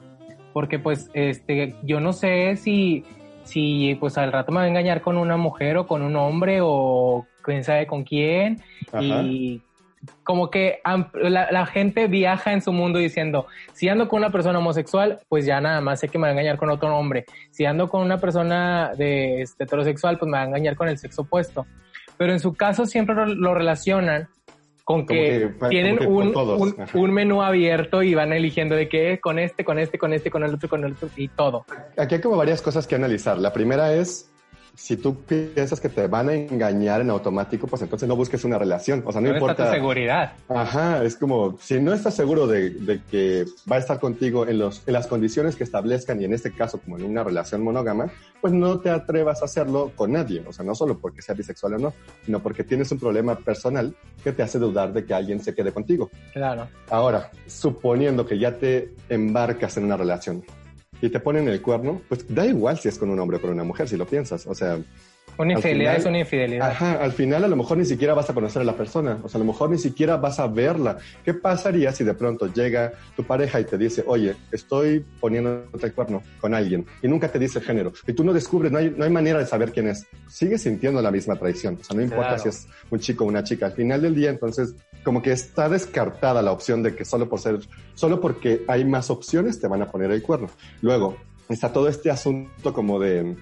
Porque pues, este, yo no sé si, si pues al rato me va a engañar con una mujer o con un hombre o quién sabe con quién. Ajá. Y como que la, la, gente viaja en su mundo diciendo, si ando con una persona homosexual, pues ya nada más sé que me va a engañar con otro hombre. Si ando con una persona de este, heterosexual, pues me va a engañar con el sexo opuesto. Pero en su caso siempre lo, lo relacionan con que, que tienen que un, un, un, menú abierto y van eligiendo de qué, con este, con este, con este, con el otro, con el otro y todo. Aquí hay como varias cosas que analizar. La primera es si tú piensas que te van a engañar en automático, pues entonces no busques una relación. O sea, no, no importa. Está tu seguridad. Ajá, es como, si no estás seguro de, de, que va a estar contigo en, los, en las condiciones que establezcan, y en este caso como en una relación monógama, pues no te atrevas a hacerlo con nadie. O sea, no solo porque sea bisexual o no, sino porque tienes un problema personal que te hace dudar de que alguien se quede contigo. Claro. Ahora, suponiendo que ya te embarcas en una relación, y te ponen el cuerno, pues da igual si es con un hombre o con una mujer, si lo piensas. O sea. Una infidelidad final, es una infidelidad. Ajá, al final a lo mejor ni siquiera vas a conocer a la persona, o sea, a lo mejor ni siquiera vas a verla. ¿Qué pasaría si de pronto llega tu pareja y te dice, oye, estoy poniendo el cuerno con alguien y nunca te dice el género y tú no descubres, no hay, no hay manera de saber quién es? Sigues sintiendo la misma traición, o sea, no importa claro. si es un chico o una chica. Al final del día, entonces, como que está descartada la opción de que solo por ser, solo porque hay más opciones te van a poner el cuerno. Luego, está todo este asunto como de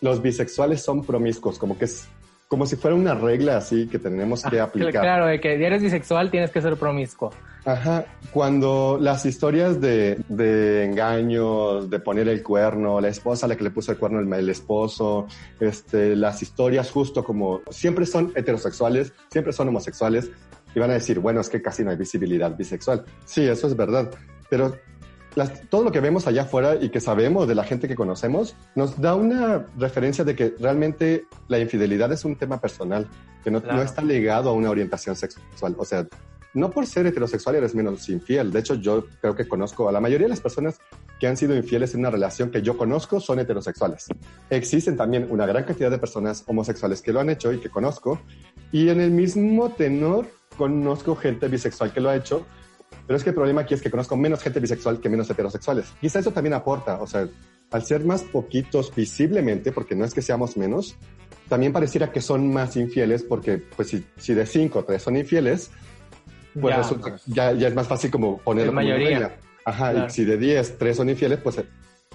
los bisexuales son promiscuos, como que es como si fuera una regla así que tenemos que aplicar. Claro, de que eres bisexual tienes que ser promiscuo. Ajá, cuando las historias de, de engaños, de poner el cuerno, la esposa a la que le puso el cuerno el, el esposo, este, las historias justo como siempre son heterosexuales, siempre son homosexuales, y van a decir, bueno, es que casi no hay visibilidad bisexual. Sí, eso es verdad, pero las, todo lo que vemos allá afuera y que sabemos de la gente que conocemos nos da una referencia de que realmente la infidelidad es un tema personal, que no, claro. no está ligado a una orientación sexual. O sea, no por ser heterosexual eres menos infiel. De hecho, yo creo que conozco a la mayoría de las personas que han sido infieles en una relación que yo conozco son heterosexuales. Existen también una gran cantidad de personas homosexuales que lo han hecho y que conozco. Y en el mismo tenor, conozco gente bisexual que lo ha hecho, pero es que el problema aquí es que conozco menos gente bisexual que menos heterosexuales. Quizá eso también aporta, o sea, al ser más poquitos visiblemente, porque no es que seamos menos, también pareciera que son más infieles porque, pues, si, si de cinco, tres son infieles, pues Ya, resulta- pues. ya, ya es más fácil como ponerlo como una mayoría. regla. Ajá, Claro. y si de 10, 3 son infieles, pues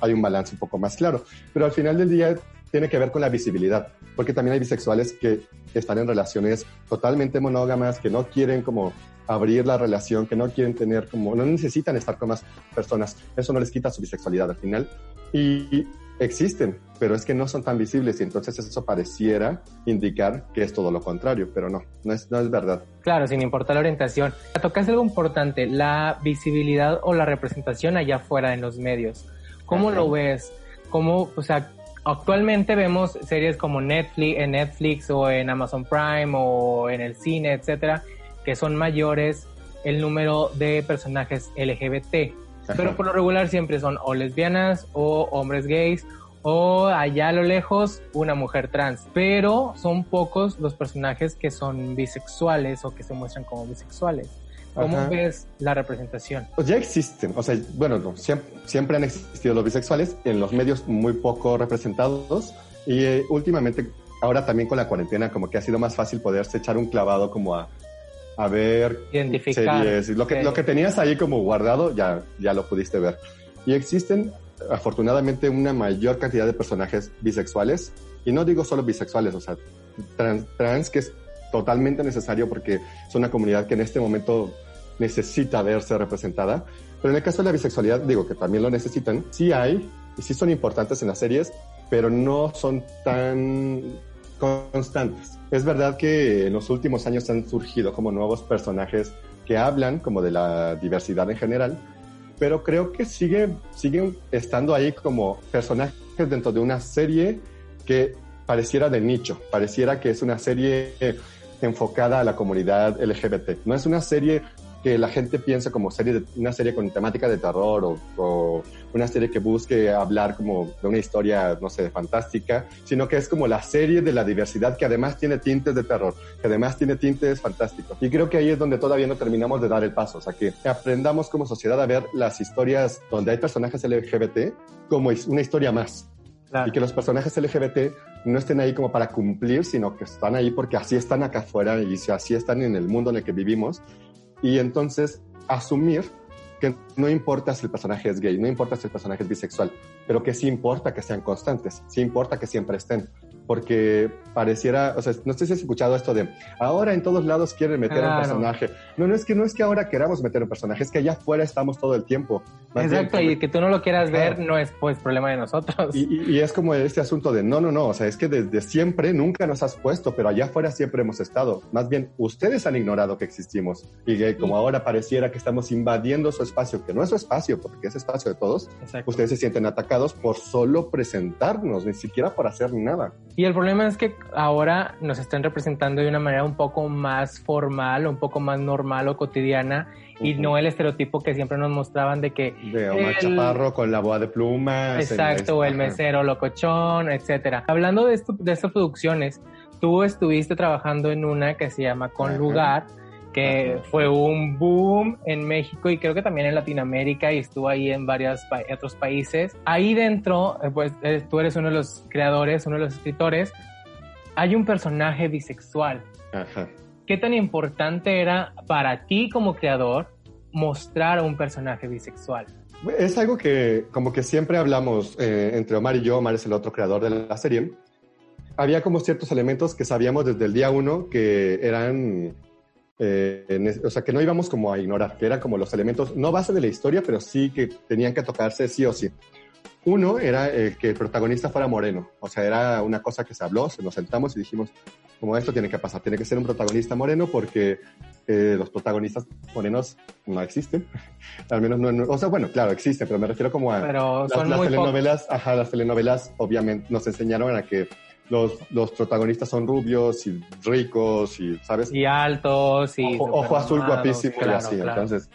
hay un balance un poco más claro. Pero al final del día tiene que ver con la visibilidad, porque también hay bisexuales que están en relaciones totalmente monógamas, que no quieren como abrir la relación, que no quieren tener como, no necesitan estar con más personas. Eso no les quita su bisexualidad al final. Y existen, pero es que no son tan visibles y entonces eso pareciera indicar que es todo lo contrario, pero no, no es, no es verdad. Claro, sin importar la orientación. Tocaste algo importante, la visibilidad o la representación allá afuera en los medios. ¿Cómo Ajá. lo ves? ¿Cómo, o sea, actualmente vemos series como Netflix, en Netflix o en Amazon Prime o en el cine, etcétera, que son mayores el número de personajes LGBT. Ajá. Pero por lo regular siempre son o lesbianas o hombres gays o allá a lo lejos una mujer trans. Pero son pocos los personajes que son bisexuales o que se muestran como bisexuales. ¿Cómo Ajá. ves la representación? Pues ya existen, o sea, bueno, no, siempre, siempre han existido los bisexuales en los medios muy poco representados y eh, últimamente, ahora también con la cuarentena, como que ha sido más fácil poderse echar un clavado como a, a ver Identificar. series. Lo que, Sí. lo que tenías ahí como guardado, ya, ya lo pudiste ver. Y existen, afortunadamente, una mayor cantidad de personajes bisexuales, y no digo solo bisexuales, o sea, trans, trans que es totalmente necesario porque es una comunidad que en este momento necesita verse representada. Pero en el caso de la bisexualidad, digo que también lo necesitan, sí hay, y sí son importantes en las series, pero no son tan constantes. Es verdad que en los últimos años han surgido como nuevos personajes que hablan como de la diversidad en general, pero creo que sigue, siguen estando ahí como personajes dentro de una serie que pareciera de nicho, pareciera que es una serie enfocada a la comunidad LGBT. No es una serie que la gente piensa como serie de, una serie con temática de terror o, o una serie que busque hablar como de una historia, no sé, fantástica, sino que es como la serie de la diversidad que además tiene tintes de terror, que además tiene tintes fantásticos. Y creo que ahí es donde todavía no terminamos de dar el paso, o sea, que aprendamos como sociedad a ver las historias donde hay personajes LGBT como una historia más. Claro. Y que los personajes LGBT no estén ahí como para cumplir, sino que están ahí porque así están acá afuera y así están en el mundo en el que vivimos. Y entonces asumir que no importa si el personaje es gay, no importa si el personaje es bisexual, pero que sí importa que sean constantes, sí importa que siempre estén. Porque pareciera, o sea, no sé si has escuchado esto de ahora en todos lados quieren meter Claro. un personaje. No, no es que no es que ahora queramos meter un personaje, es que allá afuera estamos todo el tiempo. Más bien, Exacto, y que tú no lo quieras Claro. ver no es pues problema de nosotros. y, y- y es como este asunto de no, no, no, o sea, es que desde siempre nunca nos has puesto, pero allá afuera siempre hemos estado. Más bien, ustedes han ignorado que existimos y que como ahora pareciera que estamos invadiendo su espacio, que no es su espacio, porque es espacio de todos, Exacto. ustedes se sienten atacados por solo presentarnos, ni siquiera por hacer nada. Y el problema es que ahora nos están representando de una manera un poco más formal, un poco más normal o cotidiana, y no el estereotipo que siempre nos mostraban de que De Omar El- Chaparro con la boa de plumas. Exacto, el Ajá. mesero locochón, etcétera. Hablando de, esto, de estas producciones, tú estuviste trabajando en una que se llama Con. Lugar, que Ajá. fue un boom en México y creo que también en Latinoamérica y estuvo ahí en varios pa- otros países. Ahí dentro, eh, pues eh, tú eres uno de los creadores, uno de los escritores, hay un personaje bisexual. Ajá. ¿Qué tan importante era para ti como creador mostrar a un personaje bisexual? Es algo que como que siempre hablamos eh, entre Omar y yo, Omar es el otro creador de la serie, había como ciertos elementos que sabíamos desde el día uno que eran, eh, ne- o sea, que no íbamos como a ignorar, que eran como los elementos, no base de la historia, pero sí que tenían que tocarse sí o sí. Uno era eh, que el protagonista fuera moreno, o sea, era una cosa que se habló, nos sentamos y dijimos, como esto tiene que pasar, tiene que ser un protagonista moreno porque eh, los protagonistas morenos no existen, al menos no, no- o sea, bueno, claro, existen, pero me refiero como a Pero las, las telenovelas, ajá, las telenovelas obviamente nos enseñaron a que los, los protagonistas son rubios y ricos y, ¿sabes? y altos y ojo, ojo azul guapísimo y claro, así. claro. Entonces,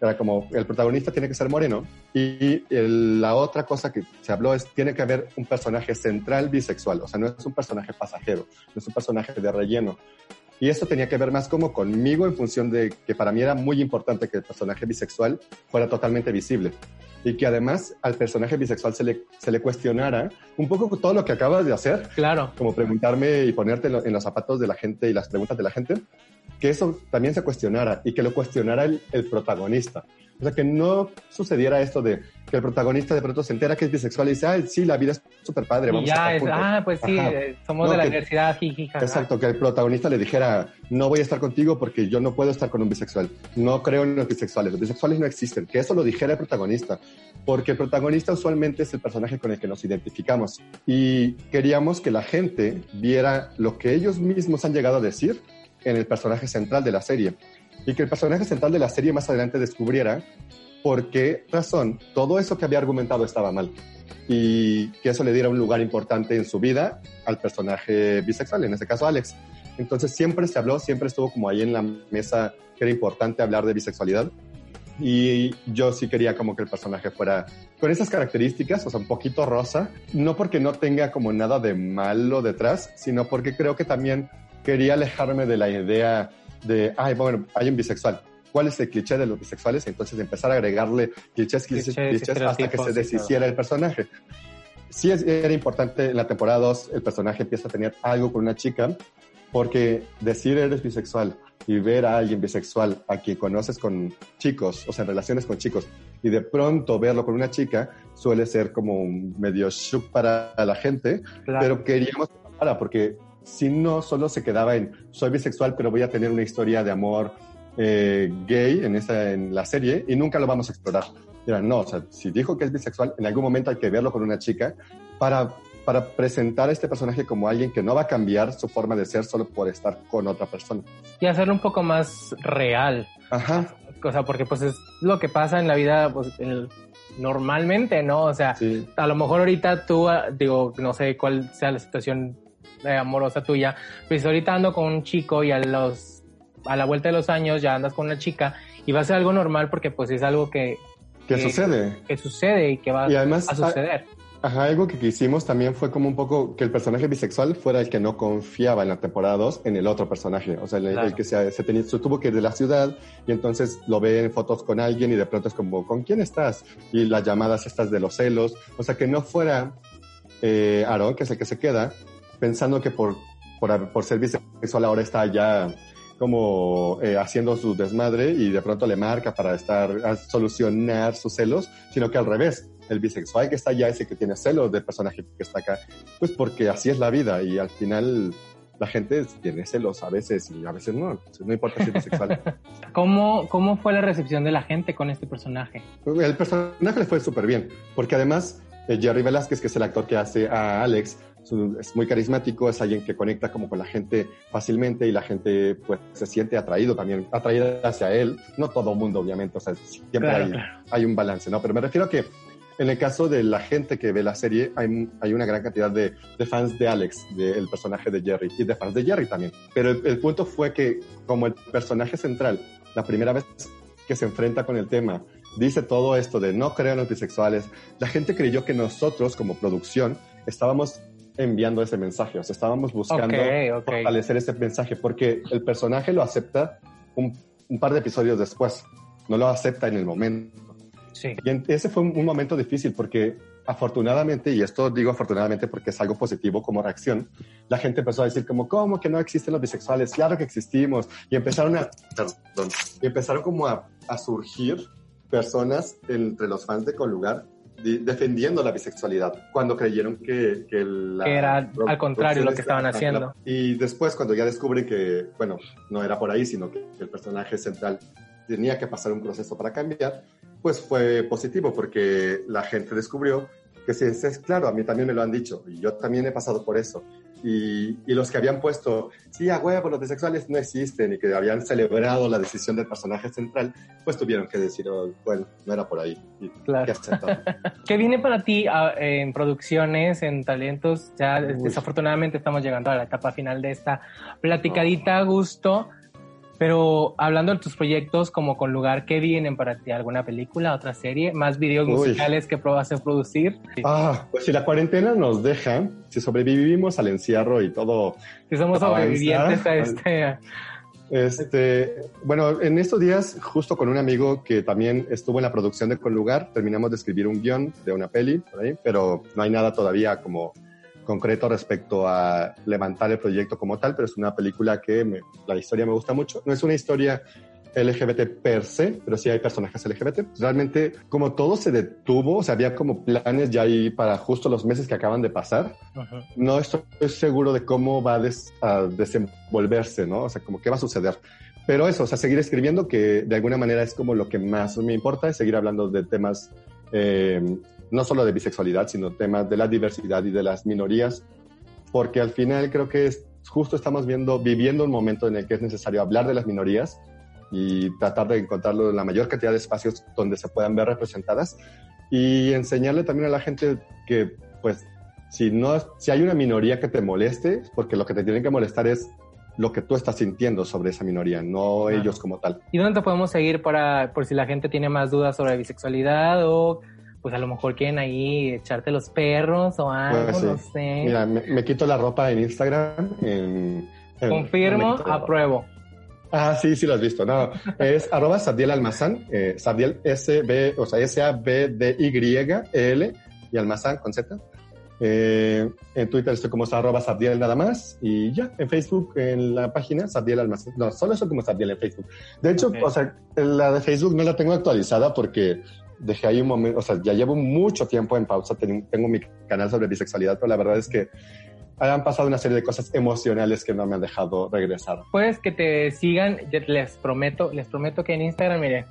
era como el protagonista tiene que ser moreno y el- la otra cosa que se habló es tiene que haber un personaje central bisexual, o sea, no es un personaje pasajero, no es un personaje de relleno. Y esto tenía que ver más como conmigo en función de que para mí era muy importante que el personaje bisexual fuera totalmente visible. Y que además al personaje bisexual se le, se le cuestionara un poco todo lo que acabas de hacer. Claro. Como preguntarme y ponerte en, los zapatos de la gente y las preguntas de la gente, que eso también se cuestionara y que lo cuestionara el, el protagonista. O sea, que no sucediera esto de que el protagonista de pronto se entera que es bisexual y dice, ay, sí, la vida es súper padre, vamos ya, a estar juntos. Ah, pues sí, eh, somos de la universidad, jijija. Exacto, que el protagonista le dijera, no voy a estar contigo porque yo no puedo estar con un bisexual. No creo en los bisexuales, los bisexuales no existen. Que eso lo dijera el protagonista, porque el protagonista usualmente es el personaje con el que nos identificamos. Y queríamos que la gente viera lo que ellos mismos han llegado a decir en el personaje central de la serie. Y que el personaje central de la serie más adelante descubriera por qué razón todo eso que había argumentado estaba mal. Y que eso le diera un lugar importante en su vida al personaje bisexual, en este caso Alex. Entonces siempre se habló, siempre estuvo como ahí en la mesa que era importante hablar de bisexualidad. Y yo sí quería como que el personaje fuera con esas características, o sea, un poquito rosa, no porque no tenga como nada de malo detrás, sino porque creo que también quería alejarme de la idea de, ay, bueno, hay un bisexual. ¿Cuál es el cliché de los bisexuales? Entonces empezar a agregarle clichés, clichés, clichés, clichés hasta que se deshiciera el personaje. Sí es, era importante en la temporada 2, el personaje empieza a tener algo con una chica, porque decir eres bisexual y ver a alguien bisexual a quien conoces con chicos, o sea, en relaciones con chicos, y de pronto verlo con una chica suele ser como un medio shock para la gente, claro. pero queríamos para porque si no solo se quedaba en soy bisexual, pero voy a tener una historia de amor eh, gay en, esa, en la serie y nunca lo vamos a explorar. Era, no, o sea, si dijo que es bisexual, en algún momento hay que verlo con una chica para, para presentar a este personaje como alguien que no va a cambiar su forma de ser solo por estar con otra persona. Y hacerlo un poco más real. Ajá. O sea, porque pues es lo que pasa en la vida pues, el, normalmente, ¿no? O sea, sí. a lo mejor ahorita tú, ah, digo, no sé cuál sea la situación eh, amorosa tuya, pues ahorita ando con un chico y a los a la vuelta de los años ya andas con una chica y va a ser algo normal porque pues es algo que que, que sucede que sucede y que va y además, a suceder Ajá, algo que quisimos también fue como un poco que el personaje bisexual fuera el que no confiaba en la temporada 2 en el otro personaje. O sea, el, claro. el que se, se, tenía, se, tuvo que ir de la ciudad y entonces lo ve en fotos con alguien y de pronto es como, ¿con quién estás? Y las llamadas estas de los celos. O sea, que no fuera eh, Aaron, que es el que se queda, pensando que por, por, por ser bisexual ahora está ya como eh, haciendo su desmadre y de pronto le marca para estar a solucionar sus celos, sino que al revés, el bisexual que está allá es el que tiene celos del personaje que está acá, pues porque así es la vida y al final la gente tiene celos a veces y a veces no, Entonces, no importa si es bisexual. ¿Cómo, ¿Cómo fue la recepción de la gente con este personaje? El personaje le fue súper bien, porque además eh, Jerry Velázquez, que es el actor que hace a Alex, es muy carismático, es alguien que conecta como con la gente fácilmente y la gente pues se siente atraído también, atraída hacia él. No todo mundo, obviamente, o sea, siempre claro, hay, claro. hay, un balance, ¿no? Pero me refiero a que en el caso de la gente que ve la serie, hay, hay una gran cantidad de, de fans de Alex, del de personaje de Jerry, y de fans de Jerry también. Pero el, el punto fue que como el personaje central, la primera vez que se enfrenta con el tema, dice todo esto de no creo en los bisexuales, la gente creyó que nosotros como producción estábamos enviando ese mensaje, o sea, estábamos buscando okay, okay. fortalecer ese mensaje porque el personaje lo acepta un, un, par de episodios después, no lo acepta en el momento. Sí. Y ese fue un, un momento difícil porque afortunadamente, y esto digo afortunadamente porque es algo positivo como reacción, la gente empezó a decir como, ¿cómo que no existen los bisexuales? Claro que existimos. Y empezaron a, perdón, y empezaron como a, a surgir personas entre los fans de Colugar defendiendo la bisexualidad cuando creyeron que, que, la, que era al contrario lo que estaban haciendo. Y después cuando ya descubren que, bueno, no era por ahí, sino que el personaje central tenía que pasar un proceso para cambiar, pues fue positivo porque la gente descubrió que sí, es claro, a mí también me lo han dicho y yo también he pasado por eso. Y, y, los que habían puesto, sí, a huevo, los bisexuales no existen y que habían celebrado la decisión del personaje central, pues tuvieron que decir, oh, bueno, no era por ahí. Y claro. ¿Qué viene para ti uh, en producciones, en talentos? Ya Uy. desafortunadamente estamos llegando a la etapa final de esta platicadita a gusto. Pero hablando de tus proyectos como con lugar, ¿qué vienen para ti? ¿Alguna película, otra serie? ¿Más videos Uy. musicales que probas a producir? Ah, pues si la cuarentena nos deja, si sobrevivimos al encierro y todo. Si somos sobrevivientes a este. Este, bueno, en estos días, justo con un amigo que también estuvo en la producción de Con Lugar, terminamos de escribir un guion de una peli, pero no hay nada todavía como concreto respecto a levantar el proyecto como tal, pero es una película que la historia me gusta mucho. No es una historia LGBT per se, pero sí hay personajes LGBT. Realmente, como todo se detuvo, o sea, había como planes ya ahí para justo los meses que acaban de pasar. No estoy seguro de cómo va a, desenvolverse, ¿no? O sea, como qué va a suceder. Pero eso, o sea, seguir escribiendo, que de alguna manera es como lo que más me importa, es seguir hablando de temas, eh, no solo de bisexualidad, sino temas de la diversidad y de las minorías, porque al final creo que es, justo estamos viendo, viviendo un momento en el que es necesario hablar de las minorías, y tratar de encontrarlo en la mayor cantidad de espacios donde se puedan ver representadas y enseñarle también a la gente que, pues, si, no, si hay una minoría que te moleste, porque lo que te tienen que molestar es lo que tú estás sintiendo sobre esa minoría, no ellos como tal. ¿Y dónde te podemos seguir para, por si la gente tiene más dudas sobre bisexualidad o pues a lo mejor quieren ahí echarte los perros o algo, pues no sé. Mira, me, quito la ropa en Instagram. En, Confirmo, apruebo. Ah, sí, sí lo has visto. No, es arroba Sabdiel Almazán, eh, Sabdiel S-B, o sea, S-A-B-D-Y-L y Almazán con Z. Eh, en Twitter estoy como arroba Sabdiel nada más y ya, en Facebook, en la página Sabdiel Almazán. No, solo eso como Sabdiel en Facebook. De hecho, o sea, la de Facebook no la tengo actualizada porque dejé ahí un momento, o sea, ya llevo mucho tiempo en pausa, tengo mi canal sobre bisexualidad, pero la verdad es que han pasado una serie de cosas emocionales que no me han dejado regresar. Pues que te sigan, les prometo, les prometo que en Instagram, mire,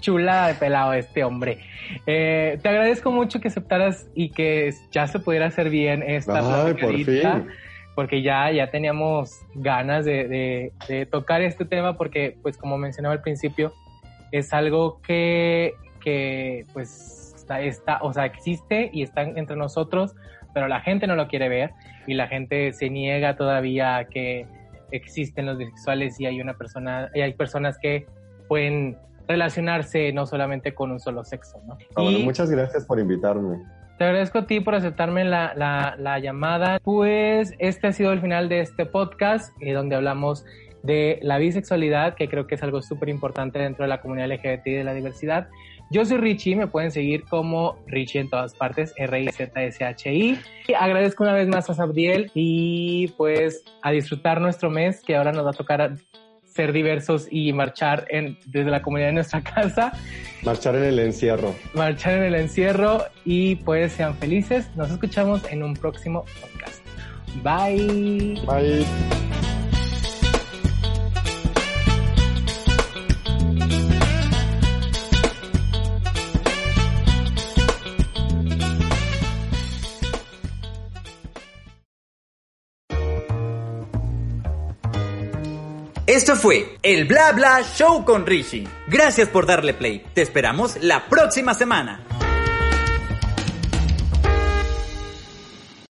chula de pelado este hombre. Eh, te agradezco mucho que aceptaras y que ya se pudiera hacer bien esta Ay, por fin. porque ya, ya teníamos ganas de, de, tocar este tema porque, pues como mencionaba al principio, es algo que, que pues está, está, o sea, existe y está entre nosotros, pero la gente no lo quiere ver y la gente se niega todavía a que existen los bisexuales y hay una persona y hay personas que pueden relacionarse no solamente con un solo sexo, ¿no? Bueno, muchas gracias por invitarme. Te agradezco a ti por aceptarme la, la, la llamada. Pues este ha sido el final de este podcast, eh, donde hablamos de la bisexualidad, que creo que es algo súper importante dentro de la comunidad LGBT y de la diversidad. Yo soy Richie, me pueden seguir como Richie en todas partes, R-I-Z-S-H-I. Agradezco una vez más a Sabdiel y pues a disfrutar nuestro mes, que ahora nos va a tocar ser diversos y marchar en, desde la comunidad de nuestra casa. Marchar en el encierro. Marchar en el encierro y pues sean felices. Nos escuchamos en un próximo podcast. Bye. Bye. Esto fue el Bla Bla Show con Rishi. Gracias por darle play. Te esperamos la próxima semana.